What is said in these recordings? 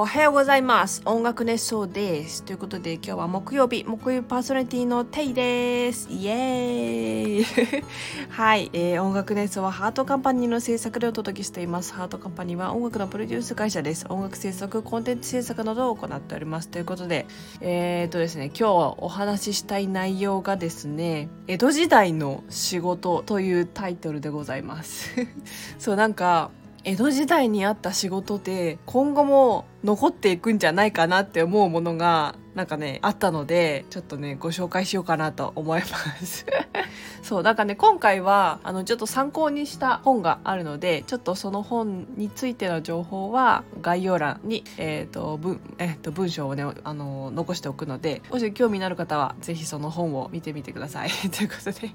おはようございます。音楽熱奏です。ということで今日は木曜日。木曜日パーソナリティのテイです。イエーイ。はい、えー、音楽熱奏はハートカンパニーの制作でお届けしています。ハートカンパニーは音楽のプロデュース会社です。音楽制作コンテンツ制作などを行っております。ということでえー、っとですね今日お話ししたい内容がですね江戸時代の仕事というタイトルでございます。そうなんか江戸時代にあった仕事で今後も残っていくんじゃないかなって思うものがなんかねあったのでちょっとねご紹介しようかなと思います。そうなんかね今回はあのちょっと参考にした本があるのでちょっとその本についての情報は概要欄に、えーと文えー、と文章をねあの残しておくのでもし興味のある方は是非その本を見てみてください。ということで。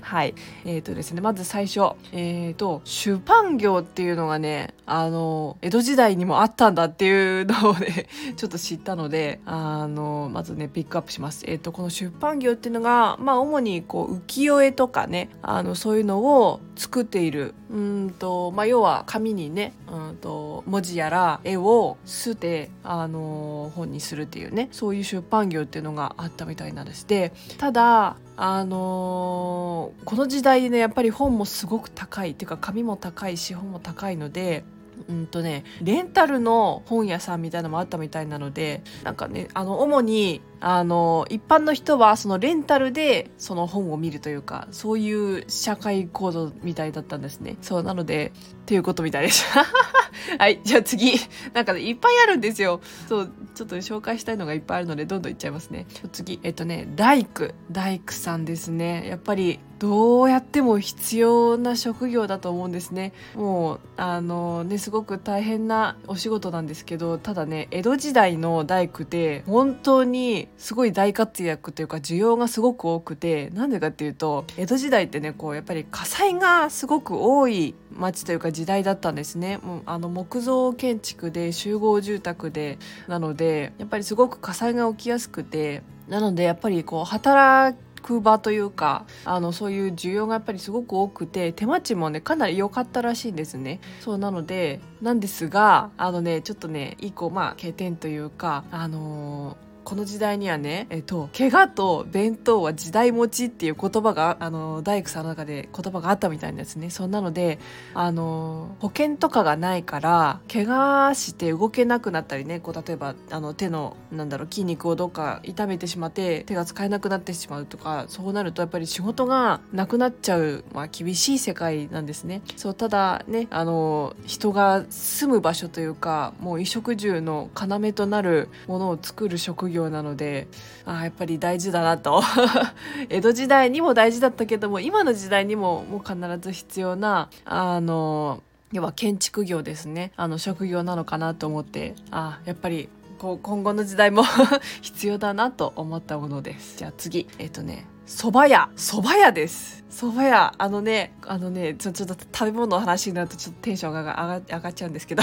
はい。えっ、ー、とですねまず最初。えっ、と出版業っていうのがねあの江戸時代にもあったんだっていうのをね ちょっと知ったのであのまずねピックアップします。えっ、とこの出版業っていうのがまあ主にこう浮世絵とかねあのそういうのを作っているうんと、まあ、要は紙にねうんと文字やら絵をすてあの本にするっていうねそういう出版業っていうのがあったみたいなんです。でただあのー、この時代でねやっぱり本もすごく高いっていうか紙も高いし本も高いのでうんとねレンタルの本屋さんみたいなのもあったみたいなのでなんかねあの主にあの一般の人はそのレンタルでその本を見るというかそういう社会構造みたいだったんですね。そうなのでっていうことみたいでした はいじゃあ次。なんかねいっぱいあるんですよ。そうちょっと紹介したいのがいっぱいあるのでどんどんいっちゃいますね。次。えっとね大工。大工さんですね。やっぱりどうやっても必要な職業だと思うんですね。もうあのねすごく大変なお仕事なんですけどただね江戸時代の大工で本当にすごい大活躍というか需要がすごく多くてなんでかっていうと江戸時代ってねこうやっぱり火災がすごく多い町というか時代だったんですね。もうあの木造建築で集合住宅でなのでやっぱりすごく火災が起きやすくてなのでやっぱりこう働く場というかあのそういう需要がやっぱりすごく多くて手待ちもねかなり良かったらしいんですね。そうなのでなんですがあのねちょっとね一個まあ欠点というかあのーこの時代にはね、えっと、怪我と弁当は時代持ちっていう言葉が、あの、大工さんの中で言葉があったみたいなんですね。そんなので、あの、保険とかがないから、怪我して動けなくなったりね、こう、例えば、あの、手の、なんだろう、筋肉をどっか痛めてしまって、手が使えなくなってしまうとか、そうなるとやっぱり仕事がなくなっちゃう、まあ、厳しい世界なんですね。そう、ただね、あの、人が住む場所というか、もう衣食住の要となるものを作る職業業なのであやっぱり大事だなと。江戸時代にも大事だったけども今の時代にももう必ず必要なあの要は建築業ですね。あの職業なのかなと思ってあやっぱりこう今後の時代も 必要だなと思ったものです。じゃあ次えっ、ー、とね蕎麦屋。蕎麦屋です。蕎麦屋。あのねあのねちょちょっと食べ物の話になるとちょっとテンションが上が上がっちゃうんですけど。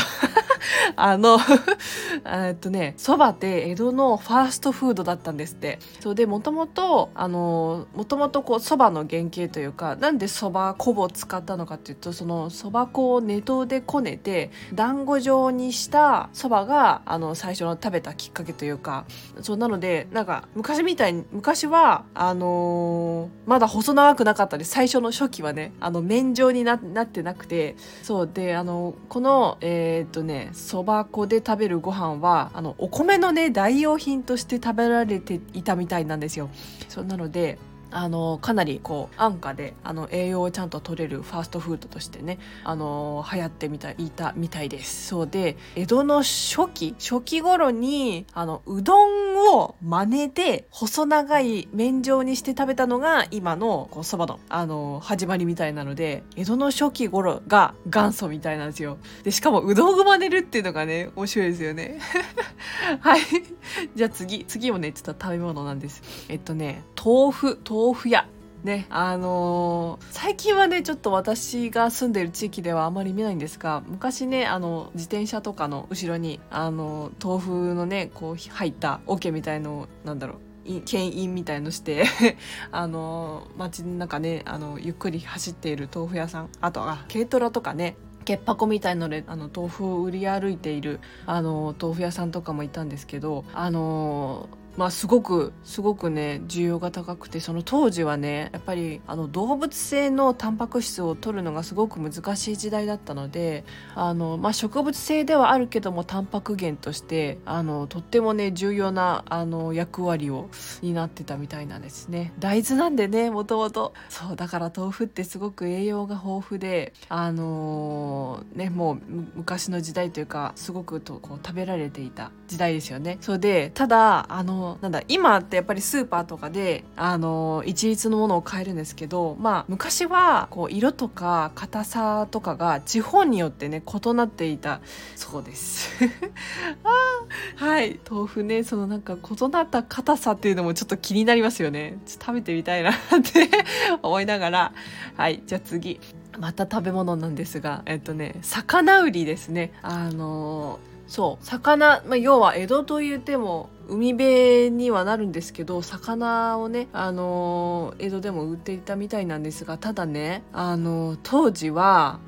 あの えっとねそばって江戸のファーストフードだったんですって。そうでもともとあのもともとこうそばの原型というかなんでそば粉を使ったのかっていうとそのそば粉を熱湯でこねて団子状にしたそばがあの最初の食べたきっかけというかそうなのでなんか昔みたいに昔はあのー、まだ細長くなかったで最初の初期はねあの麺状になってなくてそうであのこのえー、っとねそば粉で食べるご飯はあのお米のね代用品として食べられていたみたいなんですよ。そうなのであのかなりこう安価であの栄養をちゃんと取れるファーストフードとしてねあの流行ってみたいたみたいです。そうで江戸の初期初期頃にあのうどんを真似て細長い麺状にして食べたのが今のこうそばのあの始まりみたいなので江戸の初期頃が元祖みたいなんですよ。でしかもうどんを真似るっていうのがね面白いですよね。はい。じゃあ次次もねちょっと食べ物なんです。えっとね豆腐。豆腐豆腐屋。ね、あのー、最近はね、ちょっと私が住んでる地域ではあまり見ないんですが、昔ね、あの、自転車とかの後ろに、あの、豆腐のね、こう、入った桶みたいのなんだろう、牽引みたいのして あの街の中ねあのゆっくり走っている豆腐屋さん。あとは軽トラとかね潔箱みたいのであの豆腐を売り歩いているあの豆腐屋さんとかもいたんですけどあのまあすごくすごくね需要が高くてその当時はねやっぱりあの動物性のタンパク質を取るのがすごく難しい時代だったのであの、まあ、植物性ではあるけどもタンパク源としてあのとってもね重要なあの役割を担ってたみたいなんですね。大豆なんでねもともと。そうだから豆腐ってすごく栄養が豊富であのー、ねもう昔の時代というかすごくとこう食べられていた時代ですよね。それでただあのなんだ今ってやっぱりスーパーとかであの一律のものを買えるんですけどまあ昔はこう色とか硬さとかが地方によってね異なっていた。そうです。あはい。豆腐ねそのなんか異なった硬さっていうのもちょっと気になりますよね。食べてみたいなって 思いながら。はい。じゃあ次。また食べ物なんですがえっとね魚売りですね。あのそう。魚、まあ、要は江戸と言っても海辺にはなるんですけど魚をね、あの、江戸でも売っていたみたいなんですがただね、あの、当時は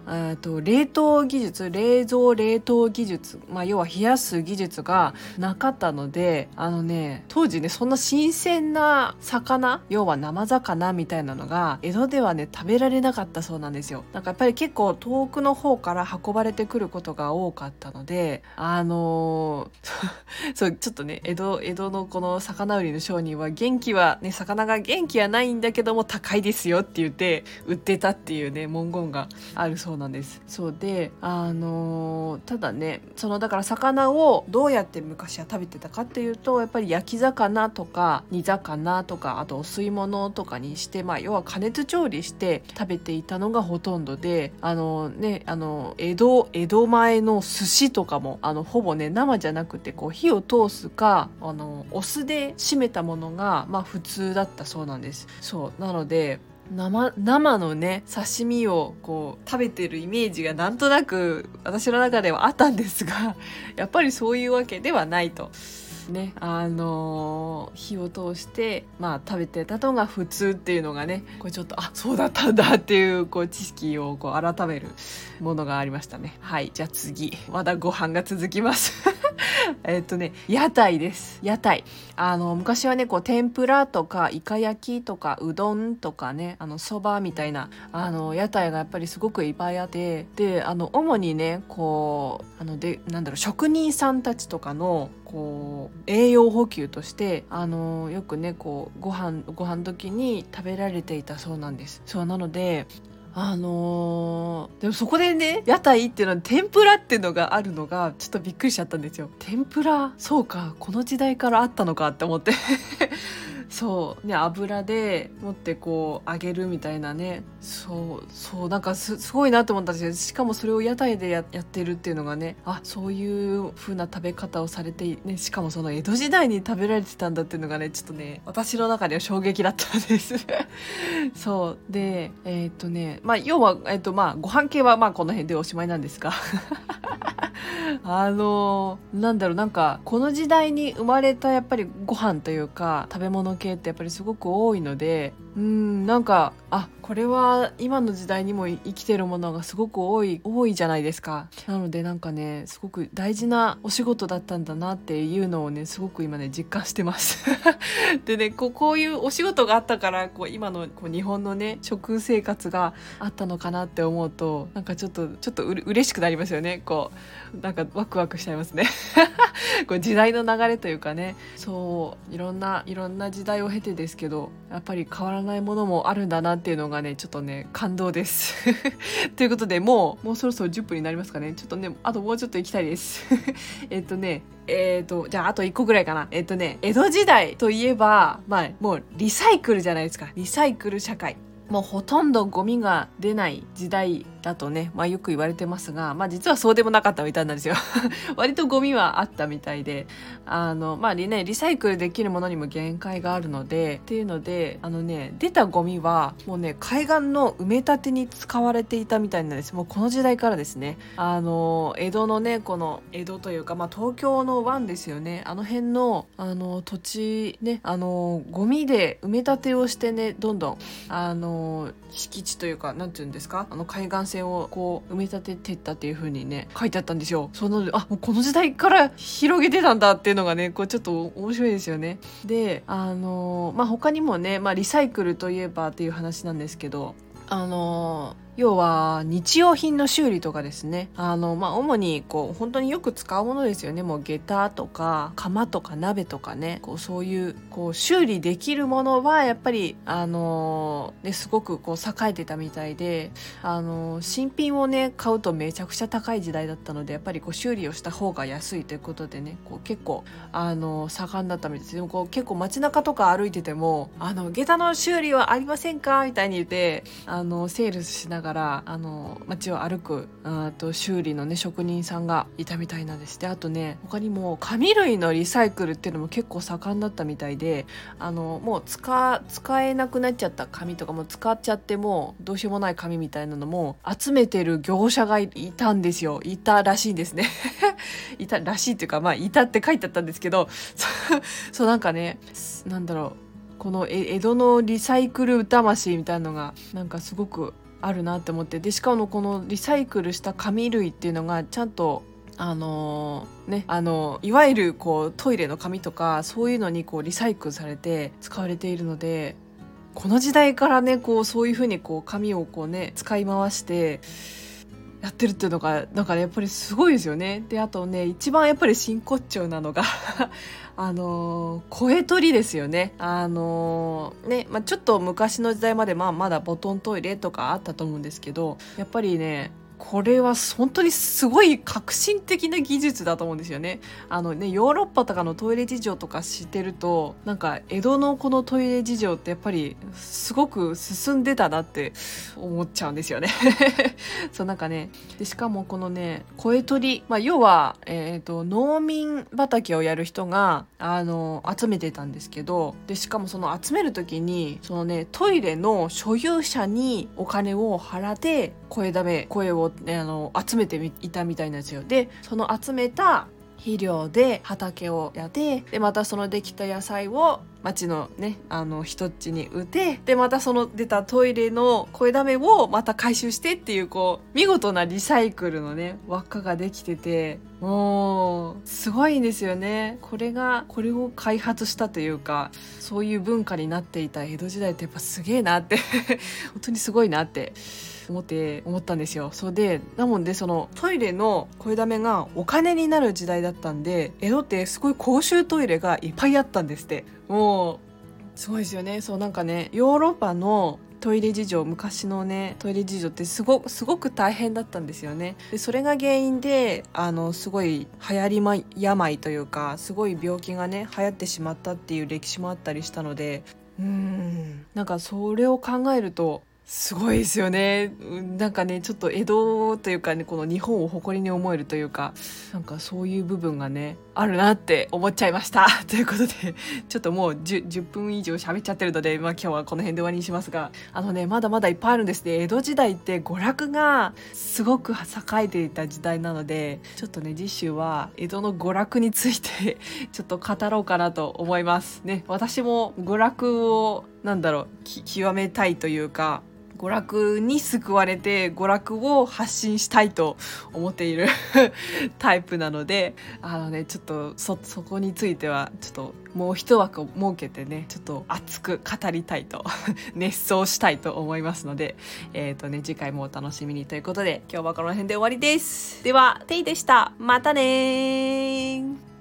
と冷凍技術冷蔵冷凍技術、まあ、要は冷やす技術がなかったのであのね当時ねそんな新鮮な魚要は生魚みたいなのが江戸ではね食べられなかったそうなんですよ。なんかやっぱり結構遠くの方から運ばれてくることが多かったのであの、そうちょっとね江戸江戸のこの魚売りの商人は元気はね魚が元気はないんだけども高いですよって言って売ってたっていうね文言があるそうなんです。そうであのー、ただねそのだから魚をどうやって昔は食べてたかっていうとやっぱり焼き魚とか煮魚とかあとお吸い物とかにしてまあ要は加熱調理して食べていたのがほとんどであのねあの江戸江戸前の寿司とかもあのほぼね生じゃなくてこう火を通すかあのお酢で締めたものがまあ普通だったそうなんです。そうなので生生のね刺身をこう食べてるイメージがなんとなく私の中ではあったんですが やっぱりそういうわけではないと。ねあのー、火を通してまあ食べてたのが普通っていうのがねこれちょっとあそうだったんだっていうこう知識をこう改めるものがありましたね。はいじゃあ次。まだご飯が続きます。えっとね屋台です。屋台。あの昔はねこう天ぷらとかイカ焼きとかうどんとかねあのそばみたいなあの屋台がやっぱりすごくいっぱいあってであの主にねこうあのでなんだろう職人さんたちとかのこう栄養補給としてあのよくねこうご飯ご飯時に食べられていたそうなんです。そうなのであのー、でもそこでね屋台っていうのは天ぷらっていうのがあるのがちょっとびっくりしちゃったんですよ。天ぷらそうかこの時代からあったのかって思って。そう。ね油で持ってこう揚げるみたいなね。そうそうなんかすごいなと思ったんですけどしかもそれを屋台でやってるっていうのがね。あそういう風な食べ方をされて、ね、しかもその江戸時代に食べられてたんだっていうのがねちょっとね私の中では衝撃だったんです。そう。でえー、っとねまあ要は、えー、っとまあご飯系はまあこの辺でおしまいなんですが。あのなんだろうなんかこの時代に生まれたやっぱりご飯というか食べ物系ってやっぱりすごく多いのでうんなんかあこれは今の時代にも生きてるものがすごく多い多いじゃないですか。なのでなんかねすごく大事なお仕事だったんだなっていうのをねすごく今ね実感してます。でねこうこういうお仕事があったからこう今のこう日本のね食生活があったのかなって思うとなんかちょっとちょっとう嬉しくなりますよね。こうなんかワクワクしちゃいますね こう時代の流れというかねそういろんないろんな時代を経てですけどやっぱり変わらないものもあるんだなっていうのがねちょっとね感動です ということでもうもうそろそろ10分になりますかねちょっとねあともうちょっと行きたいです えっとねえっ、ー、と、じゃああと1個ぐらいかな。えっ、ー、とね、江戸時代といえば、まあ、もうリサイクルじゃないですか。リサイクル社会。もうほとんどゴミが出ない時代だとね、まあ、よく言われてますが、まあ、実はそうでもなかったみたいなんですよ。割とゴミはあったみたいであのまあねリサイクルできるものにも限界があるのでっていうのであのね出たゴミはもうね海岸の埋め立てに使われていたみたいなんです。もうこの時代からですね。あの江戸のねこの江戸というか、まあ、東京の湾ですよね。あの辺のあの土地ねあのゴミで埋め立てをしてねどんどんあの敷地というかなんていうんですか？あの海岸線をこう埋め立ててったっていう風にね書いてあったんですよ。そうなのであもうこの時代から広げてたんだっていうのがねこうちょっと面白いですよね。であのまあ他にもね、まあ、リサイクルといえばっていう話なんですけどあの要は日用品の修理とかですね。あのまあ主にこう本当によく使うものですよね。もう下駄とか釜とか鍋とかね。こうそういうこう修理できるものはやっぱりあのねすごくこう栄えてたみたいであの新品をね買うとめちゃくちゃ高い時代だったのでやっぱりこう修理をした方が安いということでねこう結構あの盛んだったみたいで。すでもこう結構街中とか歩いててもあの下駄の修理はありませんか？みたいに言ってあのセールスしながらからあの街を歩くあと修理のね職人さんがいたみたいなんですであとね他にも紙類のリサイクルっていうのも結構盛んだったみたいであのもう使使えなくなっちゃった紙とかも使っちゃってもどうしようもない紙みたいなのも集めてる業者がいたんですよ。いたらしいんですね。いたらしいっていうかまあいたって書いてあったんですけど そうなんかねなんだろうこの江戸のリサイクル魂みたいなのがなんかすごくあるなって思ってでしかもこのリサイクルした紙類っていうのがちゃんとあのー、ねあのいわゆるこうトイレの紙とかそういうのにこうリサイクルされて使われているのでこの時代からねこうそういうふうにこう紙をこうね使い回してやってるっていうのがなんかねやっぱりすごいですよね。であとね一番やっぱり真骨頂なのが あの声取りですよね。あのね、まあ、ちょっと昔の時代までまあまだボトントイレとかあったと思うんですけどやっぱりねこれは本当にすごい革新的な技術だと思うんですよね。あのね、ヨーロッパとかのトイレ事情とか知ってると、なんか江戸のこのトイレ事情ってやっぱりすごく進んでたなって思っちゃうんですよね。そうなんかね、でしかもこのね、声取り、まあ要は、えっ、ー、と、農民畑をやる人が、あの、集めてたんですけど、で、しかもその集める時に、そのね、トイレの所有者にお金を払って声だめ、声をね、あの集めていたみたいなんですよ。でその集めた肥料で畑をやってでまたそのできた野菜を町のねあの人っちに売ってでまたその出たトイレの声だめをまた回収してっていうこう見事なリサイクルのね輪っかができててもうすごいんですよねこれがこれを開発したというかそういう文化になっていた江戸時代ってやっぱすげえなって 本当にすごいなって思って思ったんですよ。そうでなもんでそのトイレの声だめがお金になる時代だったんで江戸ってすごい公衆トイレがいっぱいあったんですって。もうすごいですよね。そうなんかねヨーロッパのトイレ事情昔のねトイレ事情ってすごすごく大変だったんですよね。でそれが原因であのすごい流行り、ま、病というかすごい病気がね流行ってしまったっていう歴史もあったりしたのでうんなんかそれを考えるとすごいですよね。なんかね、ちょっと江戸というかね、この日本を誇りに思えるというか、なんかそういう部分がね、あるなって思っちゃいました。ということで、ちょっともう 10, 10分以上喋っちゃってるので、まあ今日はこの辺で終わりにしますが、あのね、まだまだいっぱいあるんですね。江戸時代って娯楽がすごく栄えていた時代なので、ちょっとね、次週は江戸の娯楽について ちょっと語ろうかなと思います。ね、私も娯楽をなんだろう極めたいというか娯楽に救われて娯楽を発信したいと思っている タイプなのであのねちょっとそそこについてはちょっともう一枠を設けてねちょっと熱く語りたいと 熱奏したいと思いますのでえっ、ー、とね次回もお楽しみにということで今日はこの辺で終わりです。ではテイでした。またね